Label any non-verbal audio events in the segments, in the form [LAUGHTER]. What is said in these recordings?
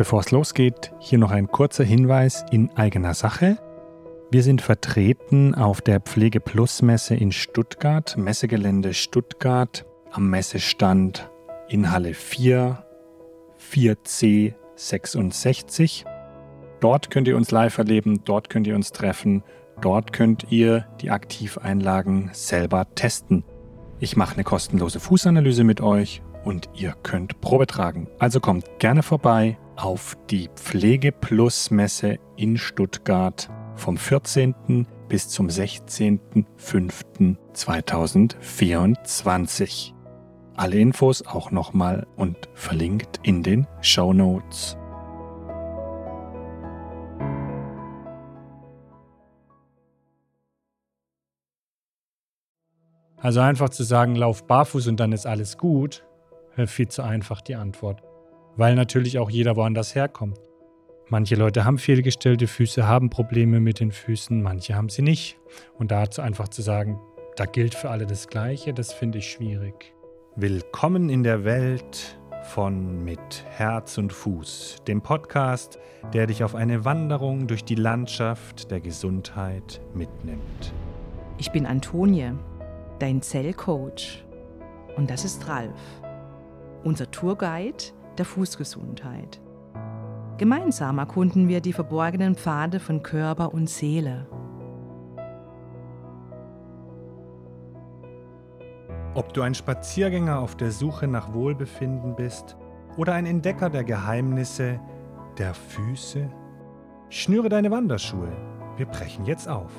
Bevor es losgeht, hier noch ein kurzer Hinweis in eigener Sache. Wir sind vertreten auf der Pflege Plus Messe in Stuttgart, Messegelände Stuttgart, am Messestand in Halle 4, 4C 66. Dort könnt ihr uns live erleben, dort könnt ihr uns treffen, dort könnt ihr die Aktiveinlagen selber testen. Ich mache eine kostenlose Fußanalyse mit euch und ihr könnt Probe tragen. Also kommt gerne vorbei auf die Pflege Plus Messe in Stuttgart vom 14. bis zum 16.05.2024. Alle Infos auch nochmal und verlinkt in den Show Notes. Also einfach zu sagen, lauf barfuß und dann ist alles gut, wäre viel zu einfach die Antwort. Weil natürlich auch jeder woanders herkommt. Manche Leute haben fehlgestellte Füße, haben Probleme mit den Füßen, manche haben sie nicht. Und dazu einfach zu sagen, da gilt für alle das Gleiche, das finde ich schwierig. Willkommen in der Welt von Mit Herz und Fuß, dem Podcast, der dich auf eine Wanderung durch die Landschaft der Gesundheit mitnimmt. Ich bin Antonie dein Zellcoach. Und das ist Ralf, unser Tourguide der Fußgesundheit. Gemeinsam erkunden wir die verborgenen Pfade von Körper und Seele. Ob du ein Spaziergänger auf der Suche nach Wohlbefinden bist oder ein Entdecker der Geheimnisse der Füße, schnüre deine Wanderschuhe. Wir brechen jetzt auf.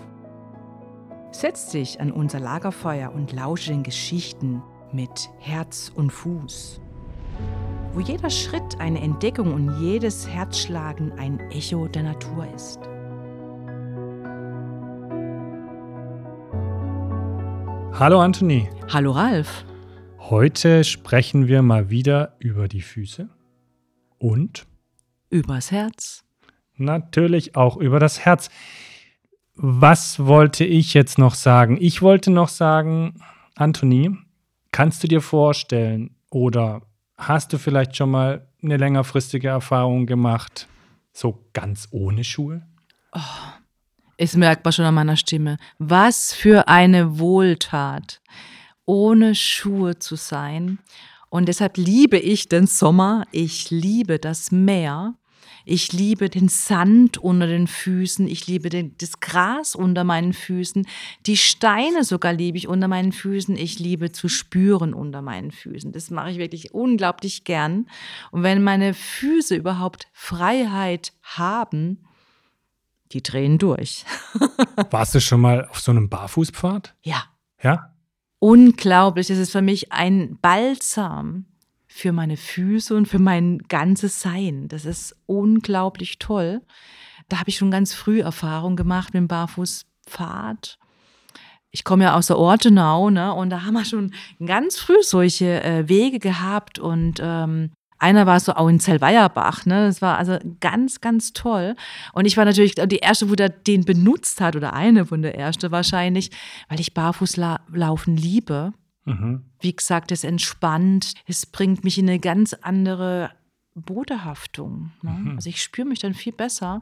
Setz dich an unser Lagerfeuer und lausche den Geschichten mit Herz und Fuß. Wo jeder Schritt eine Entdeckung und jedes Herzschlagen ein Echo der Natur ist. Hallo Anthony. Hallo Ralf. Heute sprechen wir mal wieder über die Füße und übers Herz. Natürlich auch über das Herz was wollte ich jetzt noch sagen? Ich wollte noch sagen, Anthony, kannst du dir vorstellen oder hast du vielleicht schon mal eine längerfristige Erfahrung gemacht, so ganz ohne Schuhe? Oh, es merkt man schon an meiner Stimme. Was für eine Wohltat, ohne Schuhe zu sein. Und deshalb liebe ich den Sommer, ich liebe das Meer ich liebe den Sand unter den Füßen. Ich liebe den, das Gras unter meinen Füßen. Die Steine sogar liebe ich unter meinen Füßen. Ich liebe zu spüren unter meinen Füßen. Das mache ich wirklich unglaublich gern. Und wenn meine Füße überhaupt Freiheit haben, die drehen durch. [LAUGHS] Warst du schon mal auf so einem Barfußpfad? Ja. Ja? Unglaublich. Das ist für mich ein Balsam für meine Füße und für mein ganzes Sein. Das ist unglaublich toll. Da habe ich schon ganz früh Erfahrung gemacht mit dem Barfußpfad. Ich komme ja aus der Ortenau, ne, und da haben wir schon ganz früh solche äh, Wege gehabt und ähm, einer war so auch in Zellweierbach, ne? Das war also ganz, ganz toll. Und ich war natürlich die erste, wo der den benutzt hat, oder eine von der erste wahrscheinlich, weil ich Barfußlaufen liebe. Mhm. Wie gesagt, es entspannt, es bringt mich in eine ganz andere Bodehaftung. Ne? Mhm. Also ich spüre mich dann viel besser.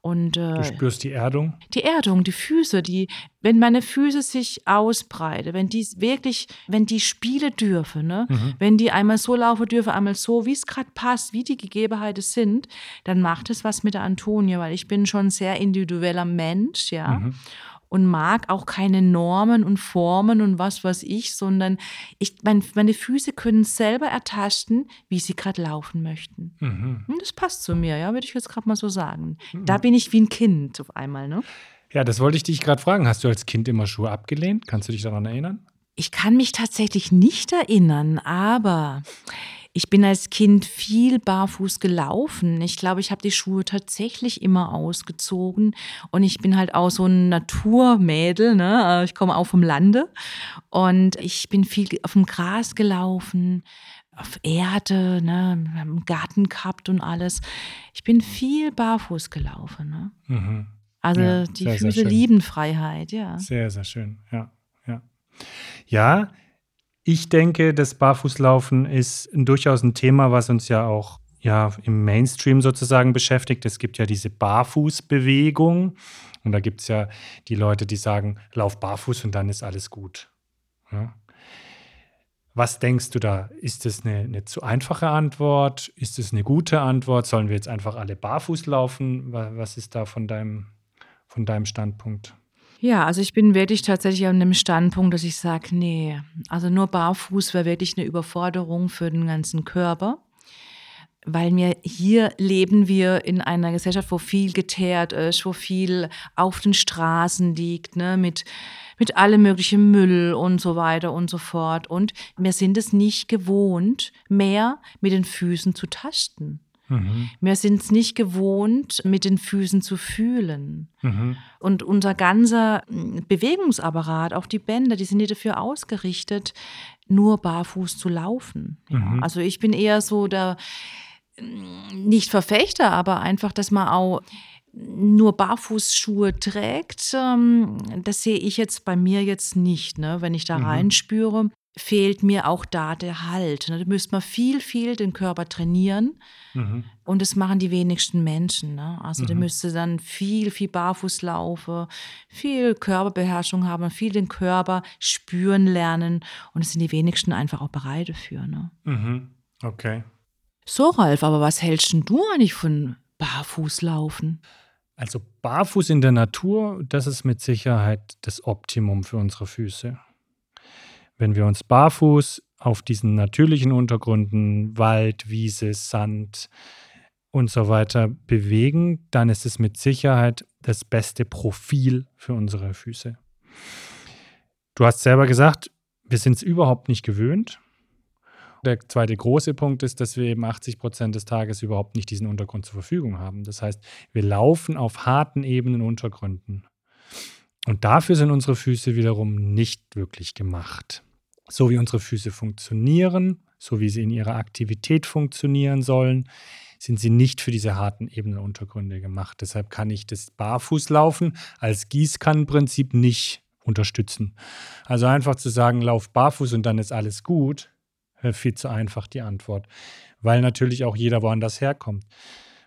Und, äh, du spürst die Erdung? Die Erdung, die Füße, die, wenn meine Füße sich ausbreiten, wenn die wirklich, wenn die spiele dürfen, ne? Mhm. wenn die einmal so laufen dürfen, einmal so, wie es gerade passt, wie die Gegebenheiten sind, dann macht es was mit der Antonie, weil ich bin schon ein sehr individueller Mensch, ja. Mhm und mag auch keine Normen und Formen und was weiß ich, sondern ich, mein, meine Füße können selber ertasten, wie sie gerade laufen möchten. Mhm. Und das passt zu mir, ja, würde ich jetzt gerade mal so sagen. Mhm. Da bin ich wie ein Kind auf einmal, ne? Ja, das wollte ich dich gerade fragen. Hast du als Kind immer Schuhe abgelehnt? Kannst du dich daran erinnern? Ich kann mich tatsächlich nicht erinnern, aber ich bin als Kind viel barfuß gelaufen. Ich glaube, ich habe die Schuhe tatsächlich immer ausgezogen. Und ich bin halt auch so ein Naturmädel. Ne? Ich komme auch vom Lande. Und ich bin viel auf dem Gras gelaufen, auf Erde, ne? Wir haben einen Garten gehabt und alles. Ich bin viel barfuß gelaufen. Ne? Mhm. Also ja, die sehr, Füße sehr lieben Freiheit, ja. Sehr, sehr schön, ja. Ja, ja ich denke, das Barfußlaufen ist durchaus ein Thema, was uns ja auch ja im Mainstream sozusagen beschäftigt. Es gibt ja diese Barfußbewegung und da gibt es ja die Leute, die sagen, lauf barfuß und dann ist alles gut. Ja. Was denkst du da? Ist das eine, eine, zu einfache Antwort? Ist es eine gute Antwort? Sollen wir jetzt einfach alle barfuß laufen? Was ist da von deinem, von deinem Standpunkt? Ja, also ich bin wirklich tatsächlich an dem Standpunkt, dass ich sage, nee, also nur barfuß wäre wirklich eine Überforderung für den ganzen Körper weil mir hier leben wir in einer Gesellschaft, wo viel geteert ist, wo viel auf den Straßen liegt, ne, mit, mit allem möglichen Müll und so weiter und so fort. Und wir sind es nicht gewohnt, mehr mit den Füßen zu tasten. Mhm. Wir sind es nicht gewohnt, mit den Füßen zu fühlen. Mhm. Und unser ganzer Bewegungsapparat, auch die Bänder, die sind nicht dafür ausgerichtet, nur barfuß zu laufen. Ja. Mhm. Also ich bin eher so der nicht Verfechter, aber einfach, dass man auch nur Barfußschuhe trägt, ähm, das sehe ich jetzt bei mir jetzt nicht. Ne? Wenn ich da mhm. reinspüre, fehlt mir auch da der Halt. Ne? Da müsste man viel, viel den Körper trainieren. Mhm. Und das machen die wenigsten Menschen. Ne? Also mhm. da müsste dann viel, viel Barfuß laufen, viel Körperbeherrschung haben, viel den Körper spüren lernen. Und es sind die wenigsten einfach auch bereit dafür. Ne? Mhm. Okay. So, Ralf, aber was hältst du eigentlich von Barfußlaufen? Also barfuß in der Natur, das ist mit Sicherheit das Optimum für unsere Füße. Wenn wir uns barfuß auf diesen natürlichen Untergründen, Wald, Wiese, Sand und so weiter bewegen, dann ist es mit Sicherheit das beste Profil für unsere Füße. Du hast selber gesagt, wir sind es überhaupt nicht gewöhnt. Der zweite große Punkt ist, dass wir eben 80 Prozent des Tages überhaupt nicht diesen Untergrund zur Verfügung haben. Das heißt, wir laufen auf harten Ebenen Untergründen. Und dafür sind unsere Füße wiederum nicht wirklich gemacht. So wie unsere Füße funktionieren, so wie sie in ihrer Aktivität funktionieren sollen, sind sie nicht für diese harten Ebenenuntergründe gemacht. Deshalb kann ich das Barfußlaufen als Gießkannenprinzip nicht unterstützen. Also einfach zu sagen, lauf barfuß und dann ist alles gut, äh, viel zu einfach die Antwort, weil natürlich auch jeder woanders herkommt.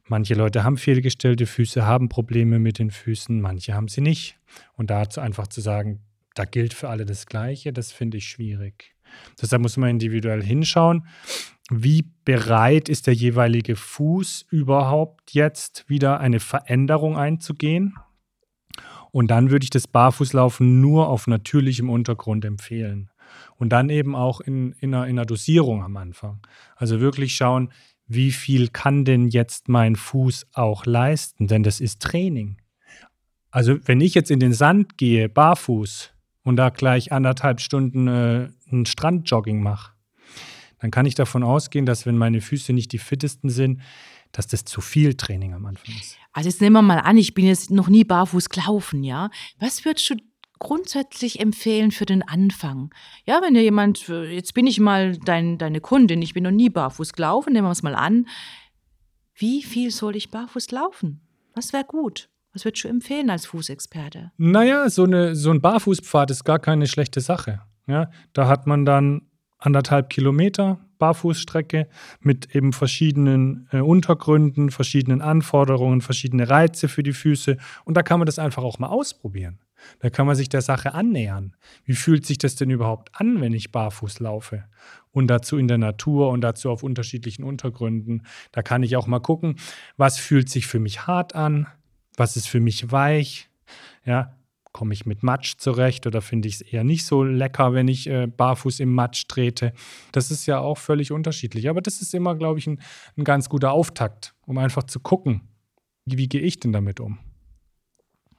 Manche Leute haben fehlgestellte Füße, haben Probleme mit den Füßen, manche haben sie nicht. Und dazu einfach zu sagen, da gilt für alle das Gleiche, das finde ich schwierig. Deshalb muss man individuell hinschauen, wie bereit ist der jeweilige Fuß überhaupt jetzt wieder eine Veränderung einzugehen. Und dann würde ich das Barfußlaufen nur auf natürlichem Untergrund empfehlen. Und dann eben auch in, in, einer, in einer Dosierung am Anfang. Also wirklich schauen, wie viel kann denn jetzt mein Fuß auch leisten? Denn das ist Training. Also wenn ich jetzt in den Sand gehe, barfuß, und da gleich anderthalb Stunden äh, einen Strandjogging mache, dann kann ich davon ausgehen, dass wenn meine Füße nicht die fittesten sind, dass das zu viel Training am Anfang ist. Also jetzt nehmen wir mal an, ich bin jetzt noch nie barfuß gelaufen, ja. Was würdest du grundsätzlich empfehlen für den Anfang? Ja, wenn dir jemand, jetzt bin ich mal dein, deine Kundin, ich bin noch nie barfuß gelaufen, nehmen wir es mal an. Wie viel soll ich barfuß laufen? Was wäre gut? Was würdest du empfehlen als Fußexperte? Naja, so, eine, so ein Barfußpfad ist gar keine schlechte Sache. Ja, da hat man dann anderthalb Kilometer Barfußstrecke mit eben verschiedenen äh, Untergründen, verschiedenen Anforderungen, verschiedene Reize für die Füße. Und da kann man das einfach auch mal ausprobieren. Da kann man sich der Sache annähern. Wie fühlt sich das denn überhaupt an, wenn ich barfuß laufe? Und dazu in der Natur und dazu auf unterschiedlichen Untergründen. Da kann ich auch mal gucken, was fühlt sich für mich hart an, was ist für mich weich. Ja, komme ich mit Matsch zurecht oder finde ich es eher nicht so lecker, wenn ich äh, barfuß im Matsch trete. Das ist ja auch völlig unterschiedlich. Aber das ist immer, glaube ich, ein, ein ganz guter Auftakt, um einfach zu gucken, wie, wie gehe ich denn damit um.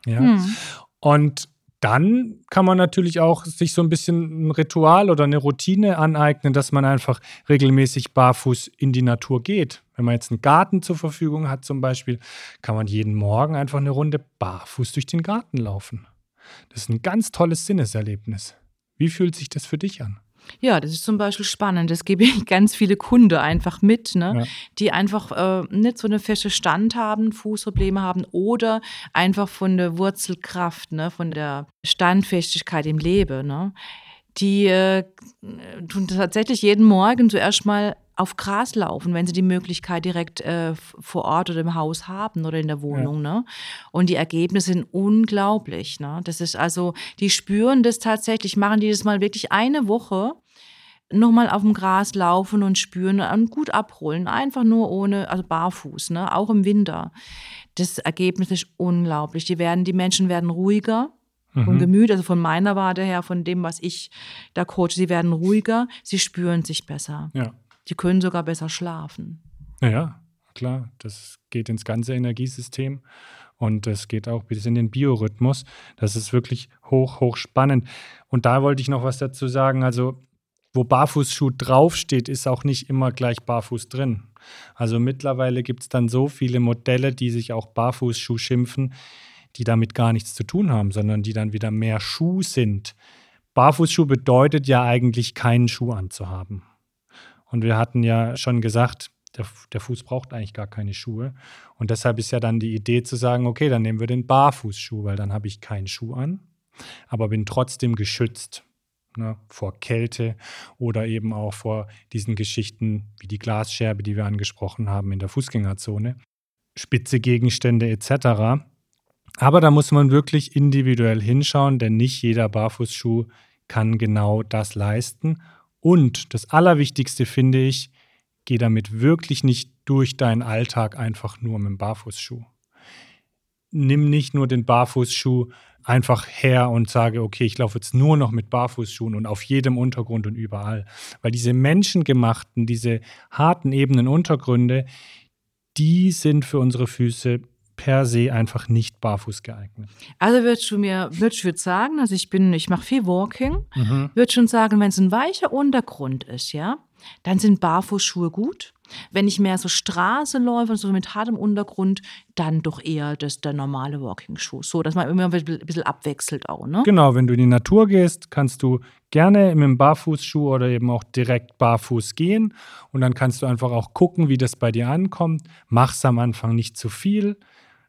Ja. Hm. Und dann kann man natürlich auch sich so ein bisschen ein Ritual oder eine Routine aneignen, dass man einfach regelmäßig barfuß in die Natur geht. Wenn man jetzt einen Garten zur Verfügung hat zum Beispiel, kann man jeden Morgen einfach eine Runde barfuß durch den Garten laufen. Das ist ein ganz tolles Sinneserlebnis. Wie fühlt sich das für dich an? Ja, das ist zum Beispiel spannend. Das gebe ich [LAUGHS] ganz viele Kunden einfach mit, ne? Ja. die einfach äh, nicht so eine feste Stand haben, Fußprobleme haben oder einfach von der Wurzelkraft, ne? von der Standfestigkeit im Leben. Ne? Die äh, tun tatsächlich jeden Morgen zuerst mal auf Gras laufen, wenn sie die Möglichkeit direkt äh, vor Ort oder im Haus haben oder in der Wohnung. Ja. Ne? Und die Ergebnisse sind unglaublich. Ne? Das ist also, die spüren das tatsächlich, machen die das mal wirklich eine Woche nochmal auf dem Gras laufen und spüren und gut abholen. Einfach nur ohne, also barfuß, ne? auch im Winter. Das Ergebnis ist unglaublich. Die, werden, die Menschen werden ruhiger mhm. vom Gemüt, also von meiner Warte her, von dem, was ich da coache. Sie werden ruhiger, sie spüren sich besser. Ja. Die können sogar besser schlafen. Ja, klar. Das geht ins ganze Energiesystem. Und es geht auch bis in den Biorhythmus. Das ist wirklich hoch, hoch spannend. Und da wollte ich noch was dazu sagen. Also wo Barfußschuh draufsteht, ist auch nicht immer gleich Barfuß drin. Also mittlerweile gibt es dann so viele Modelle, die sich auch Barfußschuh schimpfen, die damit gar nichts zu tun haben, sondern die dann wieder mehr Schuh sind. Barfußschuh bedeutet ja eigentlich keinen Schuh anzuhaben. Und wir hatten ja schon gesagt, der, der, Fuß braucht eigentlich gar keine Schuhe. Und deshalb ist ja dann die Idee zu sagen, okay, dann nehmen wir den Barfußschuh, weil dann habe ich keinen Schuh an, aber bin trotzdem geschützt ne, vor Kälte oder eben auch vor diesen Geschichten wie die Glasscherbe, die wir angesprochen haben in der Fußgängerzone, spitze Gegenstände etc. Aber da muss man wirklich individuell hinschauen, denn nicht jeder Barfußschuh kann genau das leisten. Und das Allerwichtigste finde ich, geh damit wirklich nicht durch deinen Alltag einfach nur mit dem Barfußschuh. Nimm nicht nur den Barfußschuh einfach her und sage, okay, ich laufe jetzt nur noch mit Barfußschuhen und auf jedem Untergrund und überall. Weil diese menschengemachten, diese harten, ebenen Untergründe, die sind für unsere Füße per se einfach nicht barfuß geeignet. Also würdest du mir, würdest du sagen, also ich bin, ich mache viel Walking, mhm. würde schon sagen, wenn es ein weicher Untergrund ist, ja, dann sind Barfußschuhe gut. Wenn ich mehr so Straße läufe, so mit hartem Untergrund, dann doch eher das, der normale Walking-Schuh. So, dass man immer ein bisschen abwechselt auch, ne? Genau, wenn du in die Natur gehst, kannst du gerne mit dem Barfußschuh oder eben auch direkt barfuß gehen. Und dann kannst du einfach auch gucken, wie das bei dir ankommt. Mach's am Anfang nicht zu viel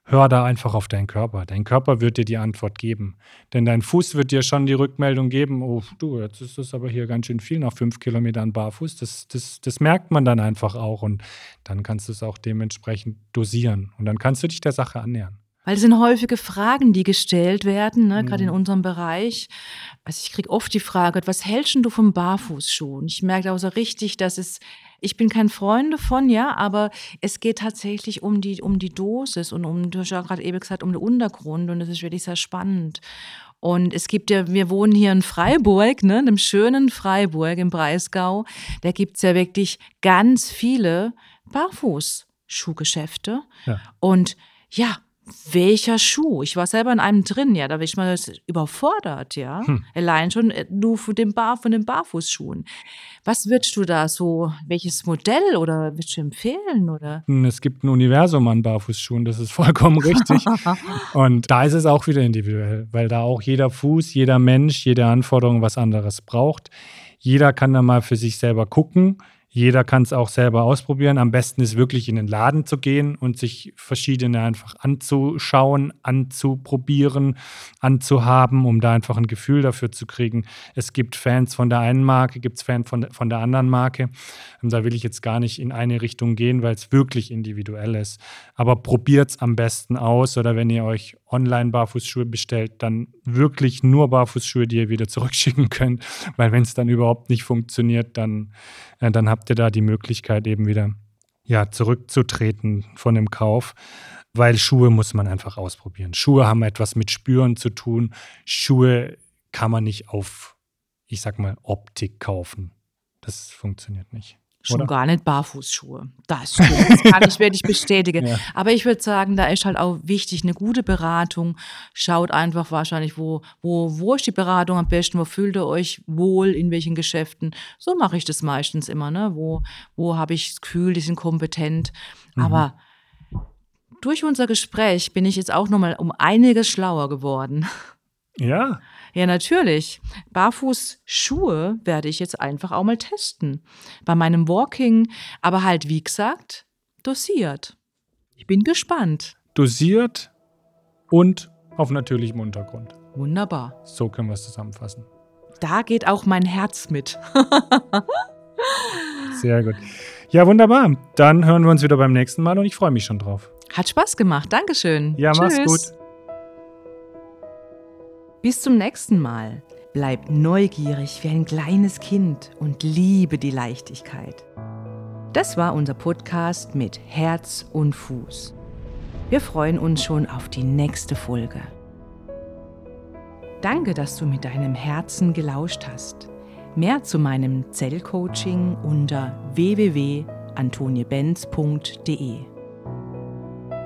hör da einfach auf deinen Körper. Dein Körper wird dir die Antwort geben. Denn dein Fuß wird dir schon die Rückmeldung geben, oh du, jetzt ist das aber hier ganz schön viel nach fünf Kilometern barfuß. Das, das, das merkt man dann einfach auch und dann kannst du es auch dementsprechend dosieren und dann kannst du dich der Sache annähern. Weil es sind häufige Fragen, die gestellt werden, ne, mhm. gerade in unserem Bereich. Also ich kriege oft die Frage, was hältst du vom Barfußschuh? Und ich merke auch so richtig, dass es ich bin kein Freund davon, ja, aber es geht tatsächlich um die, um die Dosis und um, du hast ja gerade eben gesagt, um den Untergrund und das ist wirklich sehr spannend. Und es gibt ja, wir wohnen hier in Freiburg, ne, einem schönen Freiburg im Breisgau. Da gibt es ja wirklich ganz viele Barfußschuhgeschäfte. Ja. Und ja, welcher Schuh? Ich war selber in einem drin, ja, da war ich mal überfordert, ja. Hm. Allein schon äh, nur von den, Bar, von den Barfußschuhen. Was würdest du da so, welches Modell oder würdest du empfehlen, oder? Hm, es gibt ein Universum an Barfußschuhen, das ist vollkommen richtig. [LAUGHS] Und da ist es auch wieder individuell, weil da auch jeder Fuß, jeder Mensch, jede Anforderung was anderes braucht. Jeder kann da mal für sich selber gucken jeder kann es auch selber ausprobieren. Am besten ist wirklich in den Laden zu gehen und sich verschiedene einfach anzuschauen, anzuprobieren, anzuhaben, um da einfach ein Gefühl dafür zu kriegen. Es gibt Fans von der einen Marke, gibt es Fans von, von der anderen Marke. Und da will ich jetzt gar nicht in eine Richtung gehen, weil es wirklich individuell ist. Aber probiert es am besten aus oder wenn ihr euch online Barfußschuhe bestellt, dann wirklich nur Barfußschuhe, die ihr wieder zurückschicken könnt. Weil wenn es dann überhaupt nicht funktioniert, dann, äh, dann habt ihr da die Möglichkeit eben wieder ja, zurückzutreten von dem Kauf. Weil Schuhe muss man einfach ausprobieren. Schuhe haben etwas mit Spüren zu tun. Schuhe kann man nicht auf, ich sag mal, Optik kaufen. Das funktioniert nicht. Schon Oder? gar nicht Barfußschuhe. Das stimmt. Das kann ich wirklich [LAUGHS] bestätigen. Ja. Aber ich würde sagen, da ist halt auch wichtig eine gute Beratung. Schaut einfach wahrscheinlich, wo, wo, wo ist die Beratung am besten, wo fühlt ihr euch wohl, in welchen Geschäften. So mache ich das meistens immer, ne? Wo, wo habe ich das Gefühl, die sind kompetent. Mhm. Aber durch unser Gespräch bin ich jetzt auch nochmal um einiges schlauer geworden. Ja. Ja, natürlich. Barfußschuhe werde ich jetzt einfach auch mal testen. Bei meinem Walking, aber halt, wie gesagt, dosiert. Ich bin gespannt. Dosiert und auf natürlichem Untergrund. Wunderbar. So können wir es zusammenfassen. Da geht auch mein Herz mit. [LAUGHS] Sehr gut. Ja, wunderbar. Dann hören wir uns wieder beim nächsten Mal und ich freue mich schon drauf. Hat Spaß gemacht. Dankeschön. Ja, Tschüss. mach's gut. Bis zum nächsten Mal. Bleib neugierig wie ein kleines Kind und liebe die Leichtigkeit. Das war unser Podcast mit Herz und Fuß. Wir freuen uns schon auf die nächste Folge. Danke, dass du mit deinem Herzen gelauscht hast. Mehr zu meinem Zellcoaching unter www.antoniebenz.de.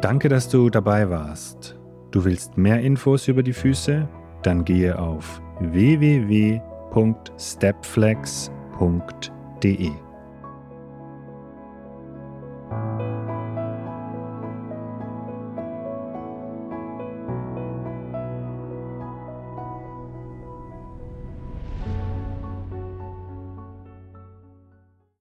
Danke, dass du dabei warst. Du willst mehr Infos über die Füße? Dann gehe auf www.stepflex.de.